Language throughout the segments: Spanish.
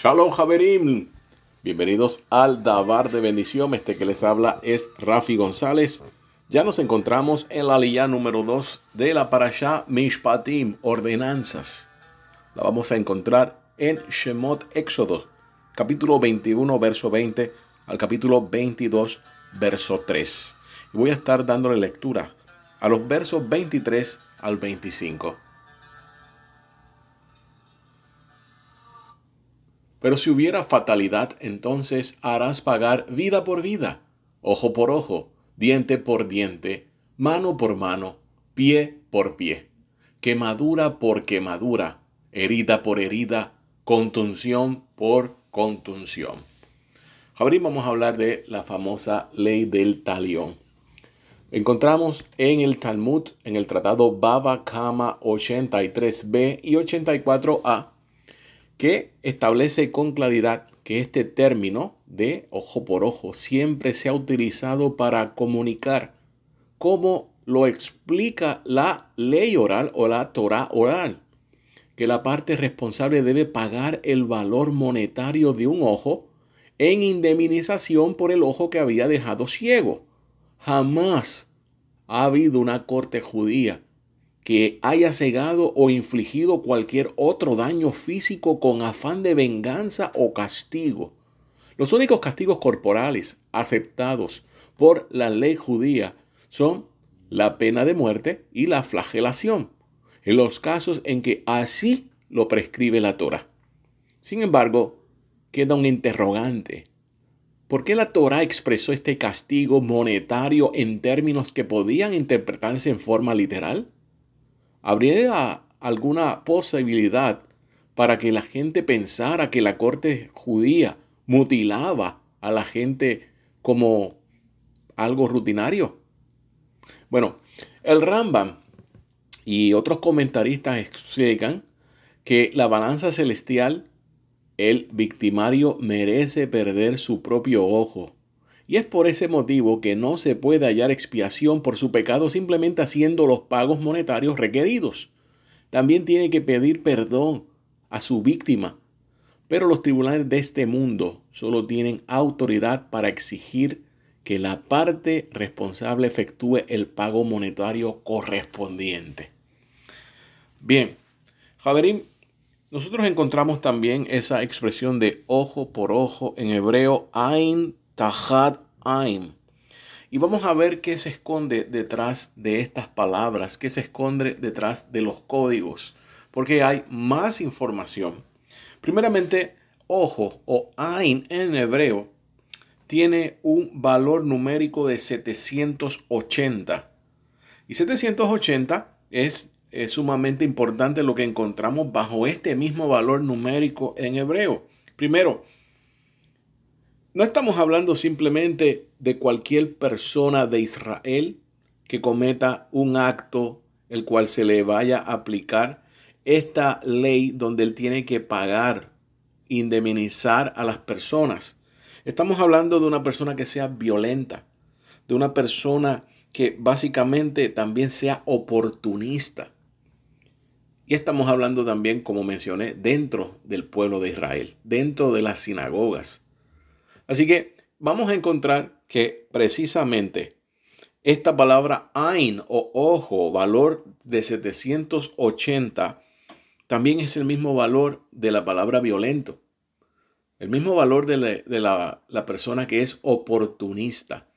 Shalom Javerim. Bienvenidos al Dabar de Bendición. Este que les habla es Rafi González. Ya nos encontramos en la línea número 2 de la Parashá Mishpatim, Ordenanzas. La vamos a encontrar en Shemot Éxodo, capítulo 21, verso 20 al capítulo 22, verso 3. Y voy a estar dándole lectura a los versos 23 al 25. Pero si hubiera fatalidad, entonces harás pagar vida por vida, ojo por ojo, diente por diente, mano por mano, pie por pie, quemadura por quemadura, herida por herida, contunción por contunción. Ahora vamos a hablar de la famosa ley del talión. Encontramos en el Talmud, en el tratado Baba Kama 83b y 84a, que establece con claridad que este término de ojo por ojo siempre se ha utilizado para comunicar como lo explica la ley oral o la Torah oral, que la parte responsable debe pagar el valor monetario de un ojo en indemnización por el ojo que había dejado ciego. Jamás ha habido una corte judía que haya cegado o infligido cualquier otro daño físico con afán de venganza o castigo. Los únicos castigos corporales aceptados por la ley judía son la pena de muerte y la flagelación, en los casos en que así lo prescribe la Torah. Sin embargo, queda un interrogante. ¿Por qué la Torah expresó este castigo monetario en términos que podían interpretarse en forma literal? ¿Habría alguna posibilidad para que la gente pensara que la corte judía mutilaba a la gente como algo rutinario? Bueno, el Rambam y otros comentaristas explican que la balanza celestial, el victimario merece perder su propio ojo y es por ese motivo que no se puede hallar expiación por su pecado simplemente haciendo los pagos monetarios requeridos. También tiene que pedir perdón a su víctima. Pero los tribunales de este mundo solo tienen autoridad para exigir que la parte responsable efectúe el pago monetario correspondiente. Bien, Javerín, nosotros encontramos también esa expresión de ojo por ojo en hebreo, Ain Tahad Aim. Y vamos a ver qué se esconde detrás de estas palabras, qué se esconde detrás de los códigos, porque hay más información. Primeramente, ojo o Ain en hebreo tiene un valor numérico de 780. Y 780 es, es sumamente importante lo que encontramos bajo este mismo valor numérico en hebreo. Primero, no estamos hablando simplemente de cualquier persona de Israel que cometa un acto el cual se le vaya a aplicar esta ley donde él tiene que pagar, indemnizar a las personas. Estamos hablando de una persona que sea violenta, de una persona que básicamente también sea oportunista. Y estamos hablando también, como mencioné, dentro del pueblo de Israel, dentro de las sinagogas. Así que vamos a encontrar que precisamente esta palabra ain o ojo, valor de 780, también es el mismo valor de la palabra violento. El mismo valor de, la, la persona que es oportunista.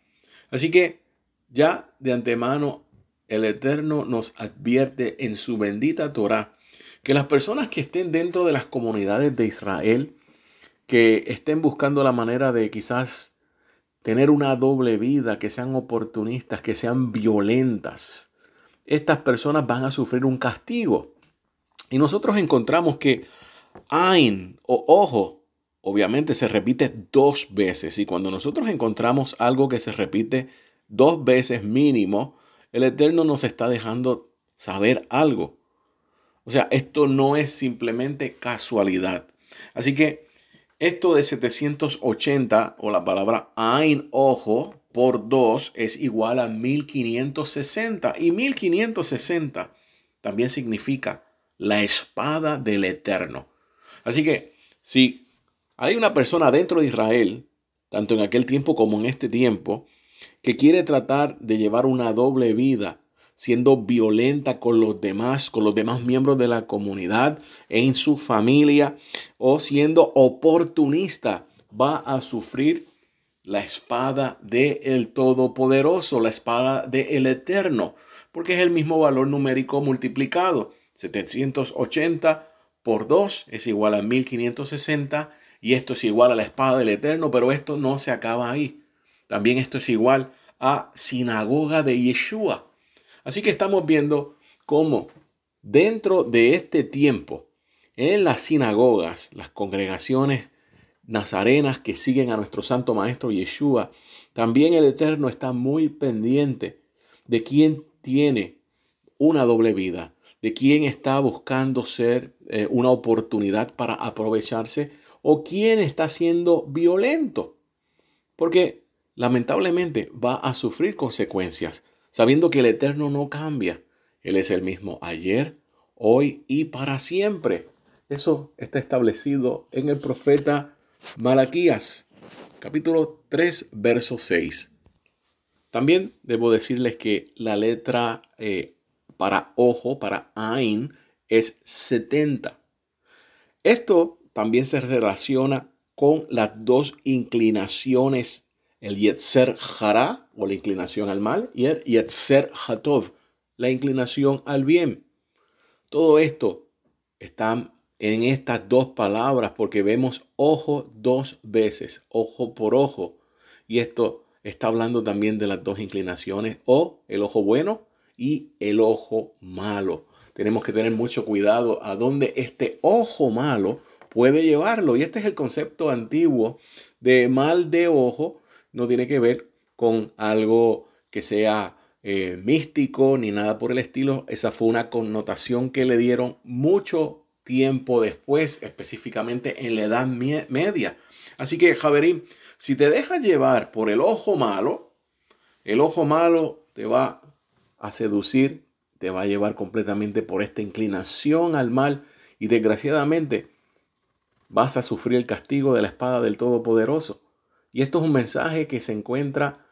Así que ya de antemano el Eterno nos advierte en su bendita Torah que las personas que estén dentro de las comunidades de Israel que estén buscando la manera de quizás tener una doble vida, que sean oportunistas, que sean violentas. Estas personas van a sufrir un castigo. Y nosotros encontramos que Ain o ojo, obviamente se repite dos veces. Y cuando nosotros encontramos algo que se repite dos veces mínimo, el Eterno nos está dejando saber algo. O sea, esto no es simplemente casualidad. Así que esto de 780 o la palabra Ain ojo por 2 es igual a 1560 y 1560 también significa la espada del eterno. Así que si Hay una persona dentro de Israel, tanto en aquel tiempo como en este tiempo, que quiere tratar de llevar una doble vida, siendo violenta con los demás, con los demás miembros de la comunidad, en su familia, o siendo oportunista, va a sufrir la espada del el Todopoderoso, la espada del el Eterno, porque es el mismo valor numérico multiplicado. 780 por 2 es igual a 1560 y esto es igual a la espada del Eterno, pero esto no se acaba ahí. También esto es igual a sinagoga de Yeshua. Así que estamos viendo cómo dentro de este tiempo, en las sinagogas, las congregaciones nazarenas que siguen a nuestro Santo Maestro Yeshua, también el Eterno está muy pendiente de quién tiene una doble vida, de quién está buscando ser eh, una oportunidad para aprovecharse o quién está siendo violento. Porque lamentablemente va a sufrir consecuencias, sabiendo que el Eterno no cambia. Él es el mismo ayer, hoy y para siempre. Eso está establecido en el profeta Malaquías, capítulo 3, verso 6. También debo decirles que la letra eh, para ojo, para Ain, es 70. Esto también se relaciona con las dos inclinaciones el Yetzer Hara o la inclinación al mal y el Yetzer Hatov, la inclinación al bien. Todo esto está en estas dos palabras porque vemos ojo dos veces, ojo por ojo. Y esto está hablando también de las dos inclinaciones, o el ojo bueno y el ojo malo. Tenemos que tener mucho cuidado a dónde este ojo malo puede llevarlo. Y este es el concepto antiguo de mal de ojo no tiene que ver con algo que sea eh, místico ni nada por el estilo. Esa fue una connotación que le dieron mucho tiempo después, específicamente en la Edad Media. Así que, Javerín, si te dejas llevar por el ojo malo, el ojo malo te va a seducir, te va a llevar completamente por esta inclinación al mal y desgraciadamente vas a sufrir el castigo de la espada del Todopoderoso. Y esto es un mensaje que se encuentra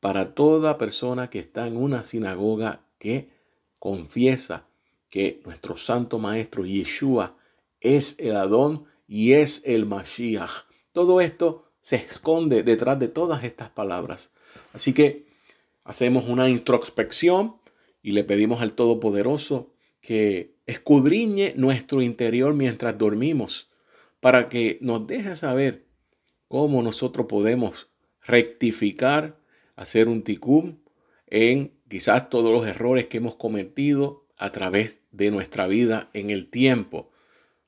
para toda persona que está en una sinagoga que confiesa que nuestro santo maestro Yeshua es el Adón y es el Mashiach. Todo esto se esconde detrás de todas estas palabras. Así que hacemos una introspección y le pedimos al Todopoderoso que escudriñe nuestro interior mientras dormimos para que nos deje saber cómo nosotros podemos rectificar, hacer un ticum en quizás todos los errores que hemos cometido a través de nuestra vida en el tiempo.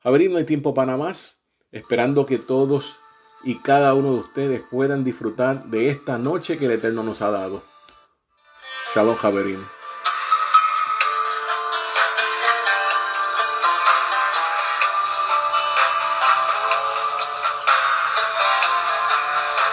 Javerín, no hay tiempo para más, esperando que todos y cada uno de ustedes puedan disfrutar de esta noche que el Eterno nos ha dado. Shalom, Javerín.